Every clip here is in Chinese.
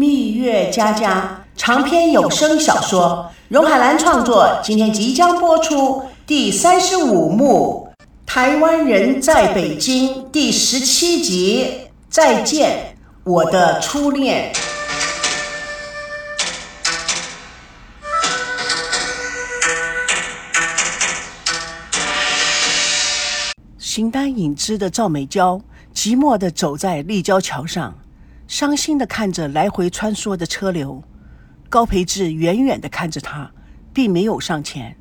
蜜月佳佳长篇有声小说，荣海兰创作，今天即将播出第三十五幕《台湾人在北京》第十七集。再见，我的初恋。形单影只的赵美娇寂寞地走在立交桥上。伤心的看着来回穿梭的车流，高培志远远的看着他，并没有上前。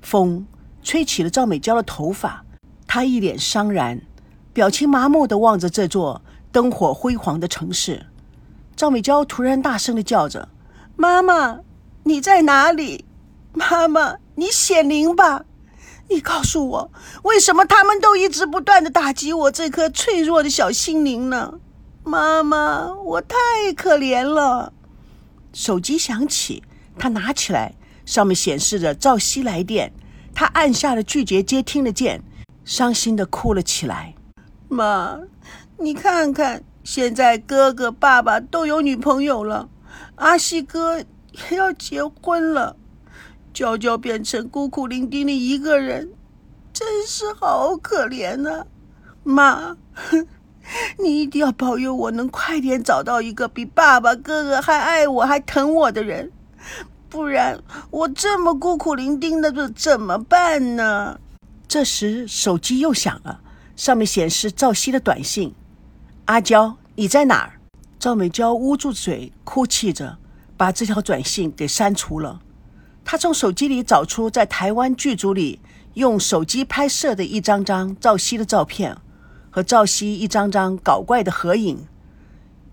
风吹起了赵美娇的头发，她一脸伤然，表情麻木的望着这座灯火辉煌的城市。赵美娇突然大声的叫着：“妈妈，你在哪里？妈妈，你显灵吧！你告诉我，为什么他们都一直不断的打击我这颗脆弱的小心灵呢？”妈妈，我太可怜了。手机响起，他拿起来，上面显示着赵熙来电。他按下了拒绝接听的键，伤心的哭了起来。妈，你看看，现在哥哥、爸爸都有女朋友了，阿西哥也要结婚了，娇娇变成孤苦伶仃的一个人，真是好可怜啊！妈。你一定要保佑我能快点找到一个比爸爸、哥哥还爱我、还疼我的人，不然我这么孤苦伶仃的这怎么办呢？这时手机又响了，上面显示赵熙的短信：“阿娇，你在哪儿？”赵美娇捂住嘴，哭泣着把这条短信给删除了。她从手机里找出在台湾剧组里用手机拍摄的一张张赵熙的照片。和赵熙一张张搞怪的合影，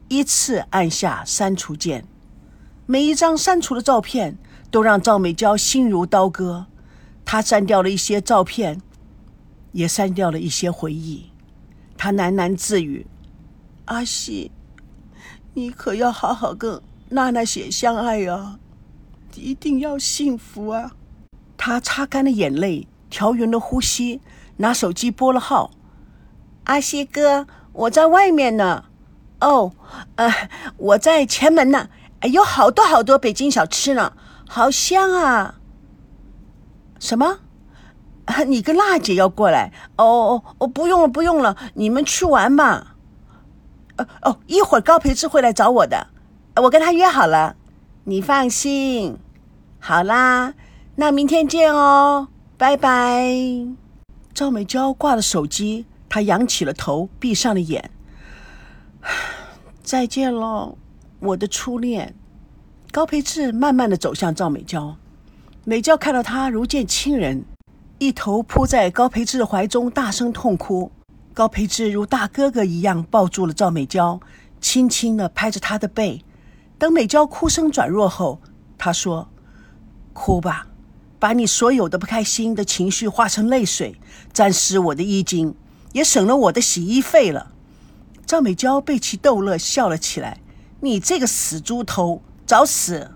依次按下删除键。每一张删除的照片都让赵美娇心如刀割。她删掉了一些照片，也删掉了一些回忆。她喃喃自语：“阿西，你可要好好跟娜娜姐相爱啊，一定要幸福啊！”她擦干了眼泪，调匀了呼吸，拿手机拨了号。阿西哥，我在外面呢。哦，呃，我在前门呢。有好多好多北京小吃呢，好香啊！什么？你跟娜姐要过来？哦哦哦，不用了，不用了，你们去玩吧。呃哦，一会儿高培志会来找我的，我跟他约好了。你放心。好啦，那明天见哦，拜拜。赵美娇挂了手机。他仰起了头，闭上了眼。再见了，我的初恋。高培志慢慢的走向赵美娇，美娇看到他如见亲人，一头扑在高培志的怀中，大声痛哭。高培志如大哥哥一样抱住了赵美娇，轻轻的拍着她的背。等美娇哭声转弱后，他说：“哭吧，把你所有的不开心的情绪化成泪水，沾湿我的衣襟。”也省了我的洗衣费了。赵美娇被其逗乐，笑了起来。你这个死猪头，找死！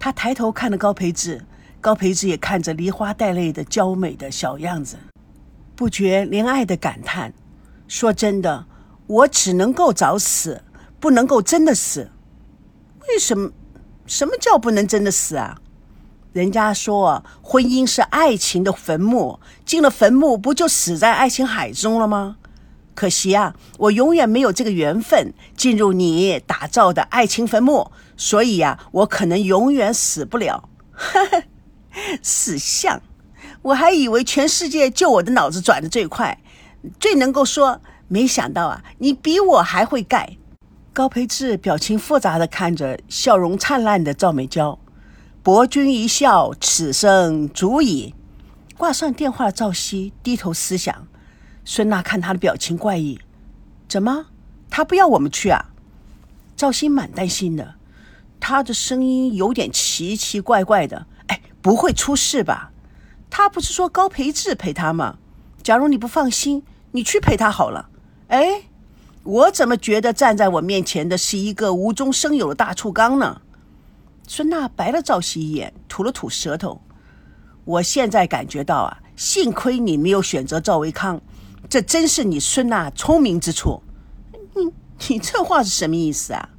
她抬头看着高培志，高培志也看着梨花带泪的娇美的小样子，不觉怜爱的感叹：说真的，我只能够找死，不能够真的死。为什么？什么叫不能真的死啊？人家说婚姻是爱情的坟墓，进了坟墓不就死在爱情海中了吗？可惜啊，我永远没有这个缘分进入你打造的爱情坟墓，所以呀，我可能永远死不了。死相，我还以为全世界就我的脑子转的最快，最能够说，没想到啊，你比我还会盖。高培志表情复杂的看着笑容灿烂的赵美娇。博君一笑，此生足矣。挂上电话的赵熙低头思想。孙娜看他的表情怪异，怎么？他不要我们去啊？赵熙蛮担心的，他的声音有点奇奇怪怪的。哎，不会出事吧？他不是说高培志陪他吗？假如你不放心，你去陪他好了。哎，我怎么觉得站在我面前的是一个无中生有的大醋缸呢？孙娜白了赵熙一眼，吐了吐舌头。我现在感觉到啊，幸亏你没有选择赵维康，这真是你孙娜聪明之处。你你这话是什么意思啊？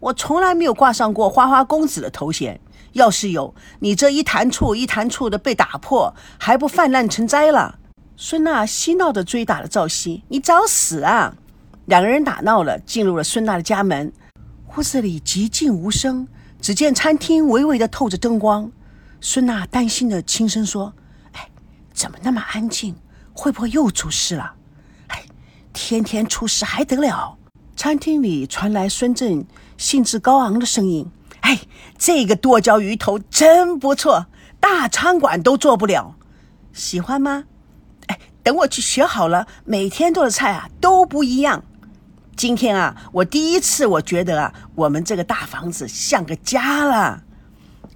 我从来没有挂上过花花公子的头衔。要是有，你这一坛醋一坛醋的被打破，还不泛滥成灾了？孙娜嬉闹的追打了赵熙，你找死啊！两个人打闹了，进入了孙娜的家门。屋子里寂静无声，只见餐厅微微的透着灯光。孙娜担心的轻声说：“哎，怎么那么安静？会不会又出事了？哎，天天出事还得了？”餐厅里传来孙正兴致高昂的声音。哎，这个剁椒鱼头真不错，大餐馆都做不了，喜欢吗？哎，等我去学好了，每天做的菜啊都不一样。今天啊，我第一次我觉得啊，我们这个大房子像个家了。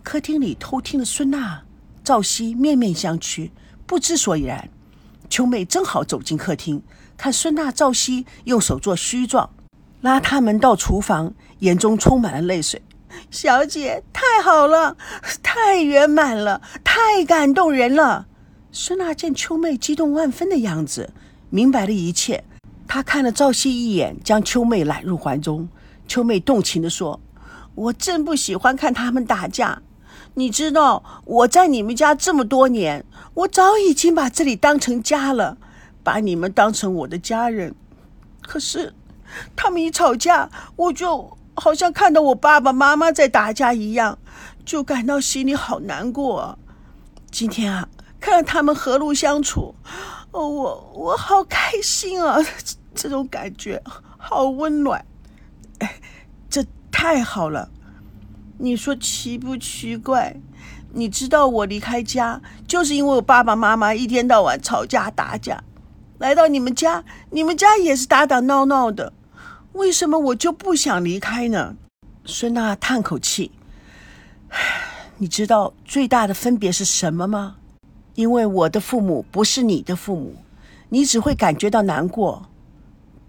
客厅里偷听的孙娜、赵熙面面相觑，不知所以然。秋妹正好走进客厅，看孙娜、赵熙用手做虚状，拉他们到厨房，眼中充满了泪水。小姐，太好了，太圆满了，太感动人了。孙娜见秋妹激动万分的样子，明白了一切。他看了赵熙一眼，将秋妹揽入怀中。秋妹动情地说：“我真不喜欢看他们打架。你知道，我在你们家这么多年，我早已经把这里当成家了，把你们当成我的家人。可是，他们一吵架，我就……”好像看到我爸爸妈妈在打架一样，就感到心里好难过。今天啊，看到他们和睦相处，哦，我我好开心啊！这种感觉好温暖，哎，这太好了。你说奇不奇怪？你知道我离开家，就是因为我爸爸妈妈一天到晚吵架打架，来到你们家，你们家也是打打闹闹的。为什么我就不想离开呢？孙娜叹口气，你知道最大的分别是什么吗？因为我的父母不是你的父母，你只会感觉到难过，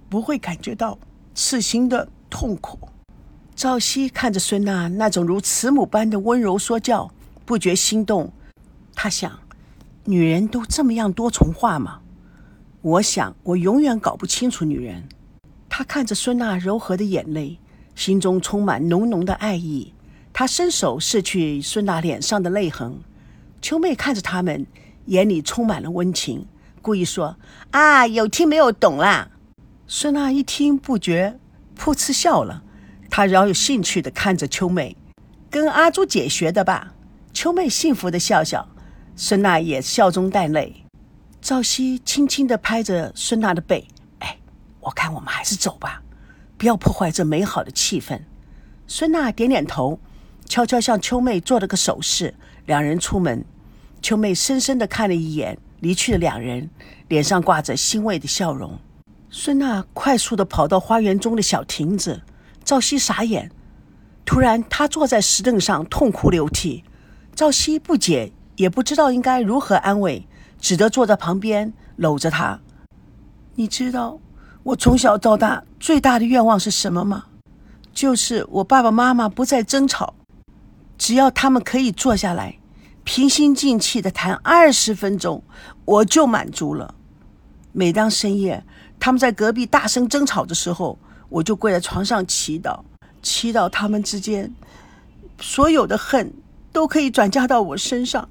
不会感觉到刺心的痛苦。赵熙看着孙娜那种如慈母般的温柔说教，不觉心动。他想，女人都这么样多重化吗？我想，我永远搞不清楚女人。他看着孙娜柔和的眼泪，心中充满浓浓的爱意。他伸手拭去孙娜脸上的泪痕。秋妹看着他们，眼里充满了温情，故意说：“啊，有听没有懂啦？”孙娜一听，不觉噗嗤笑了。她饶有兴趣地看着秋妹：“跟阿朱姐学的吧？”秋妹幸福地笑笑，孙娜也笑中带泪。赵熙轻轻地拍着孙娜的背。我看我们还是走吧，不要破坏这美好的气氛。孙娜点点头，悄悄向秋妹做了个手势，两人出门。秋妹深深的看了一眼离去的两人，脸上挂着欣慰的笑容。孙娜快速的跑到花园中的小亭子，赵熙傻眼。突然，他坐在石凳上痛哭流涕。赵熙不解，也不知道应该如何安慰，只得坐在旁边搂着他。你知道。我从小到大最大的愿望是什么吗？就是我爸爸妈妈不再争吵，只要他们可以坐下来，平心静气的谈二十分钟，我就满足了。每当深夜他们在隔壁大声争吵的时候，我就跪在床上祈祷，祈祷他们之间所有的恨都可以转嫁到我身上，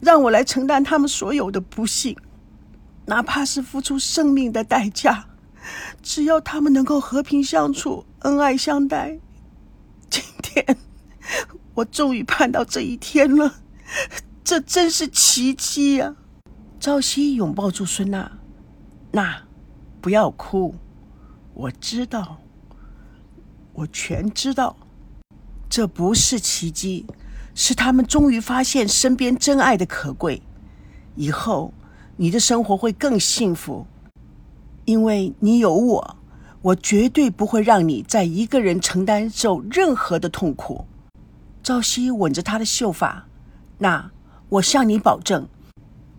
让我来承担他们所有的不幸，哪怕是付出生命的代价。只要他们能够和平相处、恩爱相待，今天我终于盼到这一天了，这真是奇迹呀！朝夕拥抱住孙娜，娜，不要哭，我知道，我全知道，这不是奇迹，是他们终于发现身边真爱的可贵，以后你的生活会更幸福。因为你有我，我绝对不会让你再一个人承担受任何的痛苦。朝夕吻着他的秀发，那我向你保证，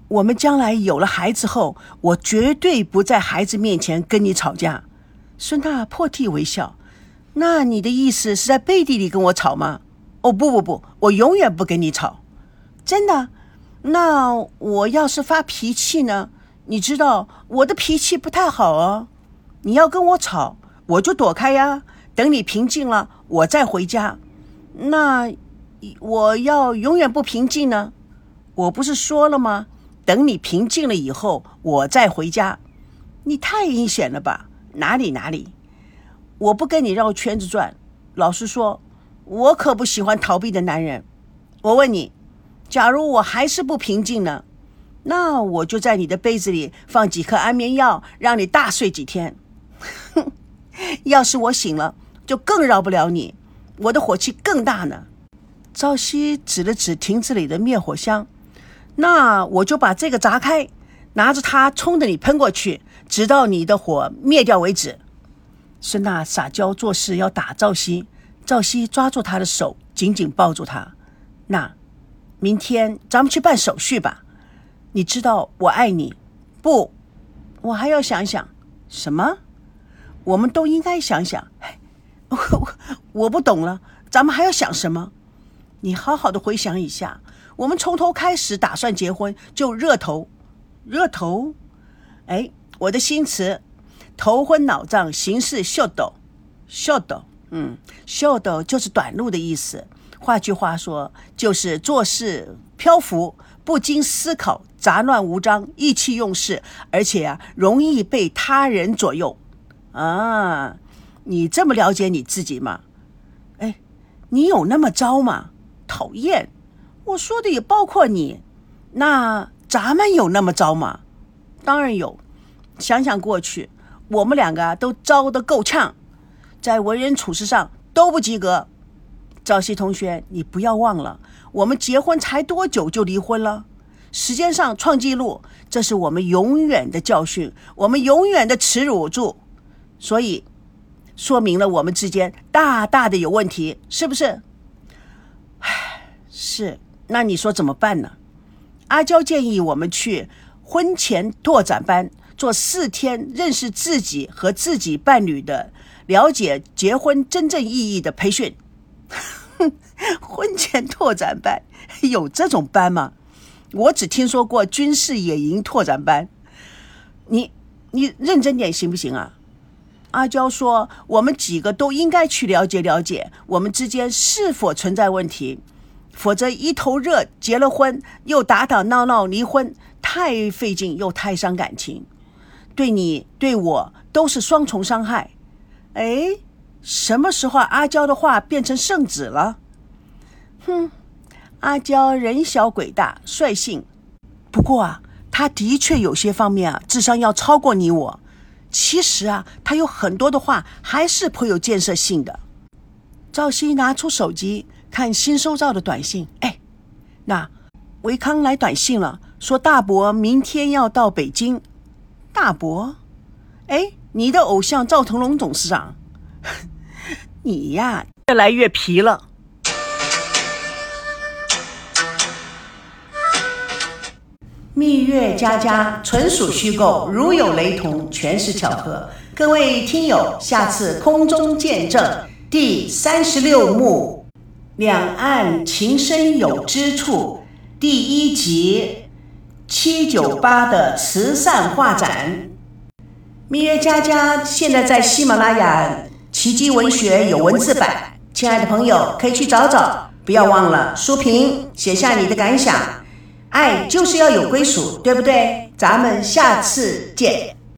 我们将来有了孩子后，我绝对不在孩子面前跟你吵架。孙娜破涕为笑，那你的意思是在背地里跟我吵吗？哦不不不，我永远不跟你吵，真的。那我要是发脾气呢？你知道我的脾气不太好哦，你要跟我吵，我就躲开呀。等你平静了，我再回家。那我要永远不平静呢？我不是说了吗？等你平静了以后，我再回家。你太阴险了吧？哪里哪里？我不跟你绕圈子转。老实说，我可不喜欢逃避的男人。我问你，假如我还是不平静呢？那我就在你的杯子里放几颗安眠药，让你大睡几天。哼，要是我醒了，就更饶不了你，我的火气更大呢。赵熙指了指亭子里的灭火箱，那我就把这个砸开，拿着它冲着你喷过去，直到你的火灭掉为止。孙娜撒娇做事要打赵熙，赵熙抓住他的手，紧紧抱住他。那，明天咱们去办手续吧。你知道我爱你，不，我还要想想什么？我们都应该想想。我 我不懂了，咱们还要想什么？你好好的回想一下，我们从头开始打算结婚就热头，热头。哎，我的新词，头昏脑胀，行事秀逗，秀逗。嗯，秀逗就是短路的意思。换句话说，就是做事漂浮。不经思考，杂乱无章，意气用事，而且啊，容易被他人左右。啊，你这么了解你自己吗？你有那么糟吗？讨厌！我说的也包括你。那咱们有那么糟吗？当然有。想想过去，我们两个都糟得够呛，在为人处事上都不及格。赵熙同学，你不要忘了。我们结婚才多久就离婚了？时间上创纪录，这是我们永远的教训，我们永远的耻辱柱，所以说明了我们之间大大的有问题，是不是？唉，是。那你说怎么办呢？阿娇建议我们去婚前拓展班做四天认识自己和自己伴侣的了解结婚真正意义的培训。婚前拓展班有这种班吗？我只听说过军事野营拓展班。你你认真点行不行啊？阿娇说，我们几个都应该去了解了解我们之间是否存在问题，否则一头热结了婚又打打闹闹离婚，太费劲又太伤感情，对你对我都是双重伤害。哎。什么时候阿娇的话变成圣旨了？哼，阿娇人小鬼大，率性。不过啊，她的确有些方面啊，智商要超过你我。其实啊，他有很多的话还是颇有建设性的。赵熙拿出手机看新收到的短信，哎，那维康来短信了，说大伯明天要到北京。大伯，哎，你的偶像赵腾龙董事长。你呀，越来越皮了。蜜月佳佳纯属虚构，如有雷同，全是巧合。各位听友，下次空中见证第三十六幕《两岸情深有之处》第一集七九八的慈善画展。蜜月佳佳现在在喜马拉雅。奇迹文学有文字版，亲爱的朋友可以去找找，不要忘了书评，写下你的感想。爱就是要有归属，对不对？咱们下次见。